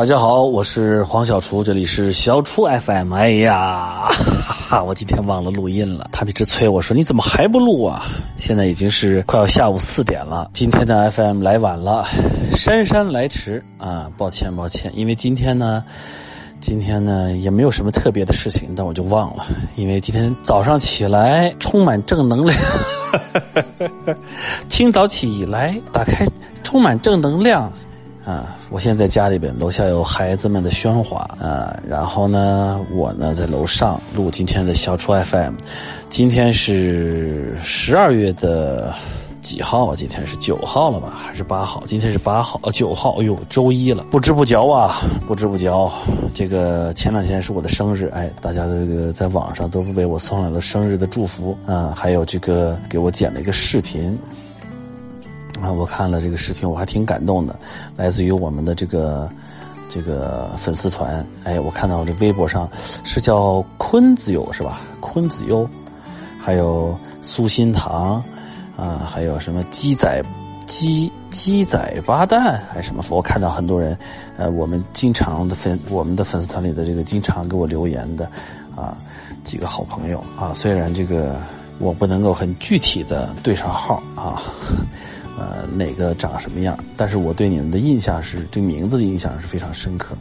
大家好，我是黄小厨，这里是小厨 FM。哎呀，哈哈，我今天忘了录音了，他一直催我说你怎么还不录啊？现在已经是快要下午四点了，今天的 FM 来晚了，姗姗来迟啊，抱歉抱歉，因为今天呢，今天呢也没有什么特别的事情，但我就忘了，因为今天早上起来充满正能量，清早起来打开充满正能量。啊，我现在在家里边，楼下有孩子们的喧哗啊，然后呢，我呢在楼上录今天的小厨 FM，今天是十二月的几号啊？今天是九号了吧？还是八号？今天是八号，呃，九号。哎呦，周一了，不知不觉啊，不知不觉，这个前两天是我的生日，哎，大家这个在网上都为我送来了生日的祝福啊，还有这个给我剪了一个视频。啊，我看了这个视频，我还挺感动的，来自于我们的这个这个粉丝团。哎，我看到这微博上是叫坤子友是吧？坤子优，还有苏心堂，啊，还有什么鸡仔鸡鸡仔八蛋还是什么？我看到很多人，呃，我们经常的粉我们的粉丝团里的这个经常给我留言的，啊，几个好朋友啊，虽然这个我不能够很具体的对上号啊。呃，哪个长什么样？但是我对你们的印象是，这名字的印象是非常深刻，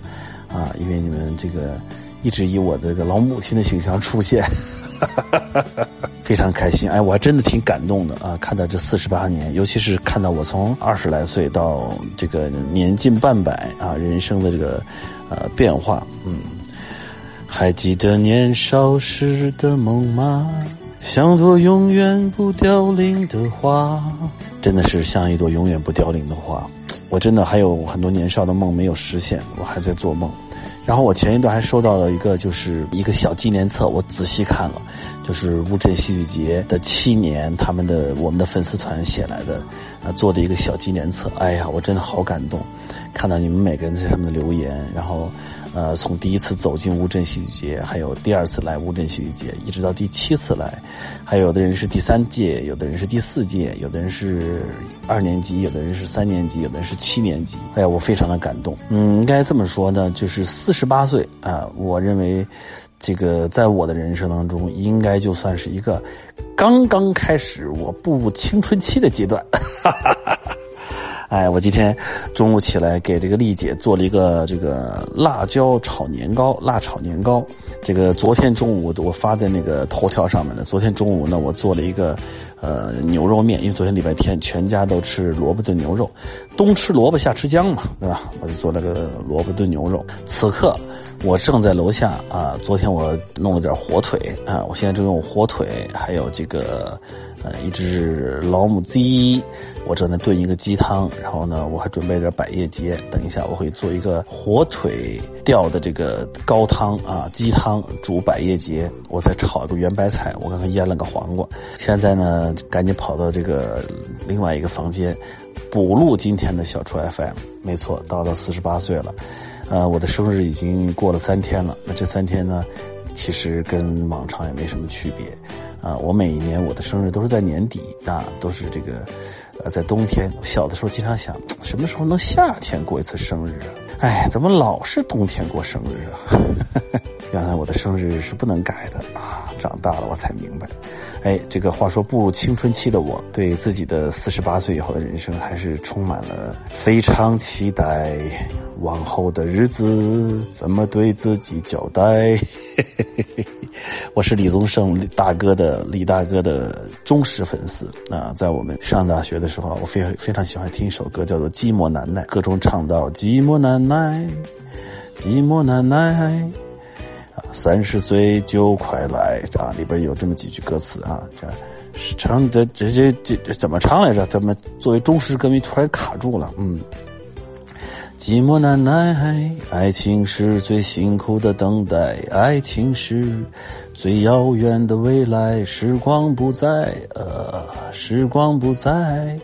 啊，因为你们这个一直以我的这个老母亲的形象出现，非常开心。哎，我还真的挺感动的啊！看到这四十八年，尤其是看到我从二十来岁到这个年近半百啊，人生的这个呃变化，嗯，还记得年少时的梦吗？像朵永远不凋零的花，真的是像一朵永远不凋零的花。我真的还有很多年少的梦没有实现，我还在做梦。然后我前一段还收到了一个，就是一个小纪念册，我仔细看了，就是乌镇戏剧节的七年，他们的我们的粉丝团写来的，啊，做的一个小纪念册。哎呀，我真的好感动，看到你们每个人在上面的留言，然后。呃，从第一次走进乌镇戏剧节，还有第二次来乌镇戏剧节，一直到第七次来，还有的人是第三届，有的人是第四届，有的人是二年级，有的人是三年级，有的人是七年级。哎呀，我非常的感动。嗯，应该这么说呢，就是四十八岁啊，我认为这个在我的人生当中，应该就算是一个刚刚开始我步入青春期的阶段。哈哈哈哎，我今天中午起来给这个丽姐做了一个这个辣椒炒年糕，辣炒年糕。这个昨天中午我发在那个头条上面了。昨天中午呢，我做了一个呃牛肉面，因为昨天礼拜天全家都吃萝卜炖牛肉，冬吃萝卜夏吃姜嘛，对吧？我就做了个萝卜炖牛肉。此刻我正在楼下啊，昨天我弄了点火腿啊，我现在正用火腿，还有这个。呃，一只老母鸡，我正在炖一个鸡汤，然后呢，我还准备点百叶结，等一下我会做一个火腿吊的这个高汤啊，鸡汤煮百叶结，我再炒一个圆白菜，我刚刚腌了个黄瓜，现在呢，赶紧跑到这个另外一个房间，补录今天的小厨 FM，没错，到了四十八岁了，呃，我的生日已经过了三天了，那这三天呢，其实跟往常也没什么区别。啊，我每一年我的生日都是在年底啊，都是这个，呃，在冬天。小的时候经常想，什么时候能夏天过一次生日啊？哎，怎么老是冬天过生日啊？原来我的生日是不能改的啊！长大了我才明白。哎，这个话说步入青春期的我，对自己的四十八岁以后的人生还是充满了非常期待。往后的日子怎么对自己交代？我是李宗盛大哥的李大哥的忠实粉丝啊！在我们上大学的时候，我非常非常喜欢听一首歌，叫做《寂寞难耐》，歌中唱到“寂寞难耐，寂寞难耐”，啊，三十岁就快来啊！里边有这么几句歌词啊，这唱的这这这怎么唱来着？怎么作为忠实歌迷突然卡住了？嗯。寂寞难耐，爱情是最辛苦的等待，爱情是最遥远的未来。时光不再，呃，时光不再，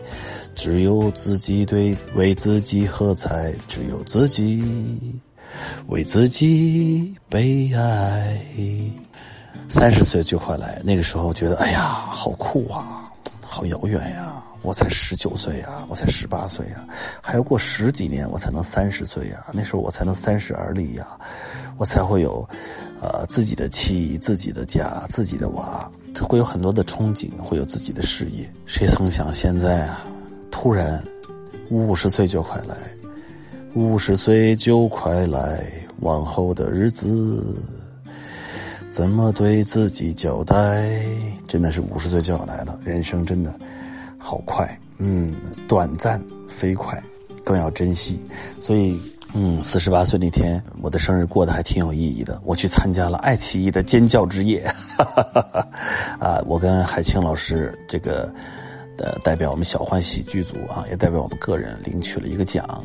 只有自己对为自己喝彩，只有自己为自己悲哀。三十岁就快来，那个时候觉得，哎呀，好酷啊，好遥远呀。我才十九岁呀，我才十八岁呀，还要过十几年我才能三十岁呀，那时候我才能三十而立呀，我才会有，呃，自己的妻、自己的家、自己的娃，会有很多的憧憬，会有自己的事业。谁曾想现在啊，突然五十岁就快来，五十岁就快来，往后的日子。怎么对自己交代？真的是五十岁就要来了，人生真的好快，嗯，短暂飞快，更要珍惜。所以，嗯，四十八岁那天，我的生日过得还挺有意义的。我去参加了爱奇艺的尖叫之夜，啊，我跟海清老师这个。呃，代表我们小欢喜剧组啊，也代表我们个人领取了一个奖，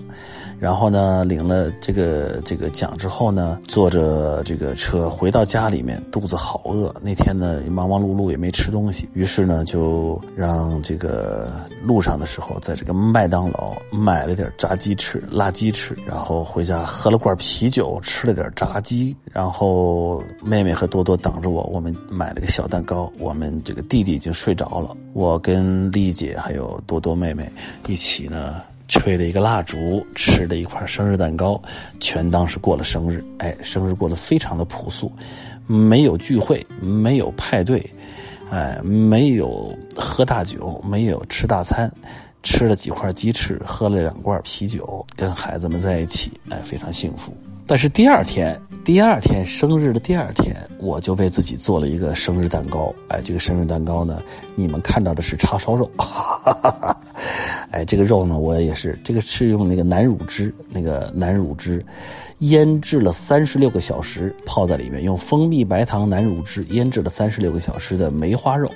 然后呢，领了这个这个奖之后呢，坐着这个车回到家里面，肚子好饿。那天呢，忙忙碌碌也没吃东西，于是呢，就让这个路上的时候，在这个麦当劳买了点炸鸡翅、辣鸡翅，然后回家喝了罐啤酒，吃了点炸鸡，然后妹妹和多多等着我，我们买了个小蛋糕。我们这个弟弟已经睡着了，我跟丽。丽姐还有多多妹妹一起呢，吹了一个蜡烛，吃了一块生日蛋糕，全当是过了生日。哎，生日过得非常的朴素，没有聚会，没有派对，哎，没有喝大酒，没有吃大餐，吃了几块鸡翅，喝了两罐啤酒，跟孩子们在一起，哎，非常幸福。但是第二天，第二天生日的第二天，我就为自己做了一个生日蛋糕。哎，这个生日蛋糕呢，你们看到的是叉烧肉。哈哈哈哎，这个肉呢，我也是，这个是用那个南乳汁，那个南乳汁，腌制了三十六个小时，泡在里面，用蜂蜜白糖南乳汁腌制了三十六个小时的梅花肉，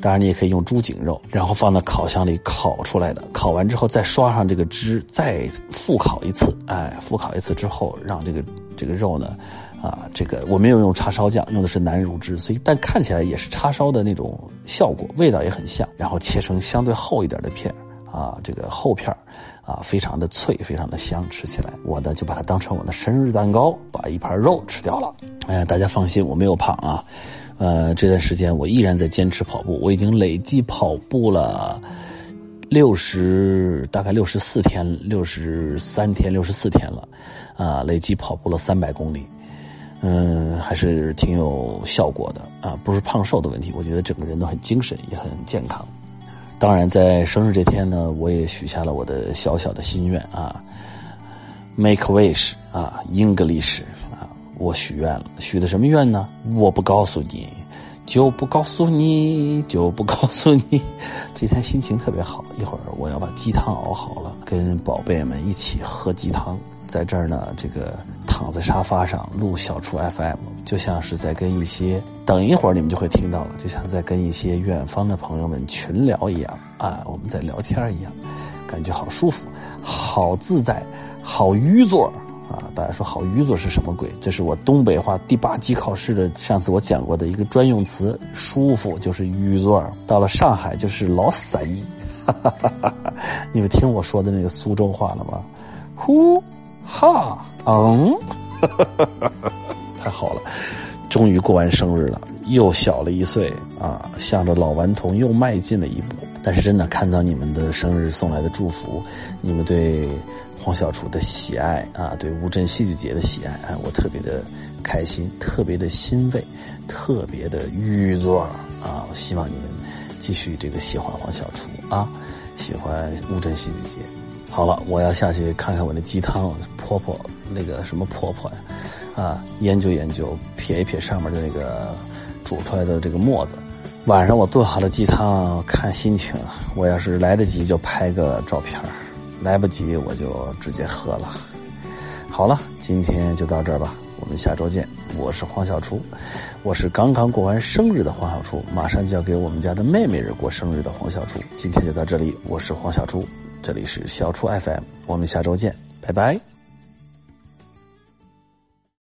当然你也可以用猪颈肉，然后放到烤箱里烤出来的。烤完之后再刷上这个汁，再复烤一次。哎，复烤一次之后，让这个这个肉呢，啊，这个我没有用叉烧酱，用的是南乳汁，所以但看起来也是叉烧的那种效果，味道也很像。然后切成相对厚一点的片。啊，这个厚片啊，非常的脆，非常的香，吃起来，我呢就把它当成我的生日蛋糕，把一盘肉吃掉了。哎，大家放心，我没有胖啊。呃，这段时间我依然在坚持跑步，我已经累计跑步了六十，大概六十四天，六十三天，六十四天了，啊，累计跑步了三百公里，嗯，还是挺有效果的啊，不是胖瘦的问题，我觉得整个人都很精神，也很健康。当然，在生日这天呢，我也许下了我的小小的心愿啊，make wish 啊，English 啊，我许愿了，许的什么愿呢？我不告诉你，就不告诉你，就不告诉你。今天心情特别好，一会儿我要把鸡汤熬好了，跟宝贝们一起喝鸡汤。在这儿呢，这个躺在沙发上录小厨 FM，就像是在跟一些等一会儿你们就会听到了，就像在跟一些远方的朋友们群聊一样啊，我们在聊天一样，感觉好舒服，好自在，好愚作啊！大家说好鱼座是什么鬼？这是我东北话第八级考试的上次我讲过的一个专用词，舒服就是愚作，到了上海就是老散意。你们听我说的那个苏州话了吗？呼。哈，嗯，太好了，终于过完生日了，又小了一岁啊，向着老顽童又迈进了一步。但是真的看到你们的生日送来的祝福，你们对黄小厨的喜爱啊，对乌镇戏剧节的喜爱啊，我特别的开心，特别的欣慰，特别的愉作啊！我希望你们继续这个喜欢黄小厨啊，喜欢乌镇戏剧节。好了，我要下去看看我那鸡汤，婆婆那个什么婆婆呀，啊，研究研究，撇一撇上面的那个煮出来的这个沫子。晚上我炖好了鸡汤，看心情。我要是来得及就拍个照片，来不及我就直接喝了。好了，今天就到这儿吧，我们下周见。我是黄小厨，我是刚刚过完生日的黄小厨，马上就要给我们家的妹妹日过生日的黄小厨。今天就到这里，我是黄小厨。这里是小厨 FM，我们下周见，拜拜。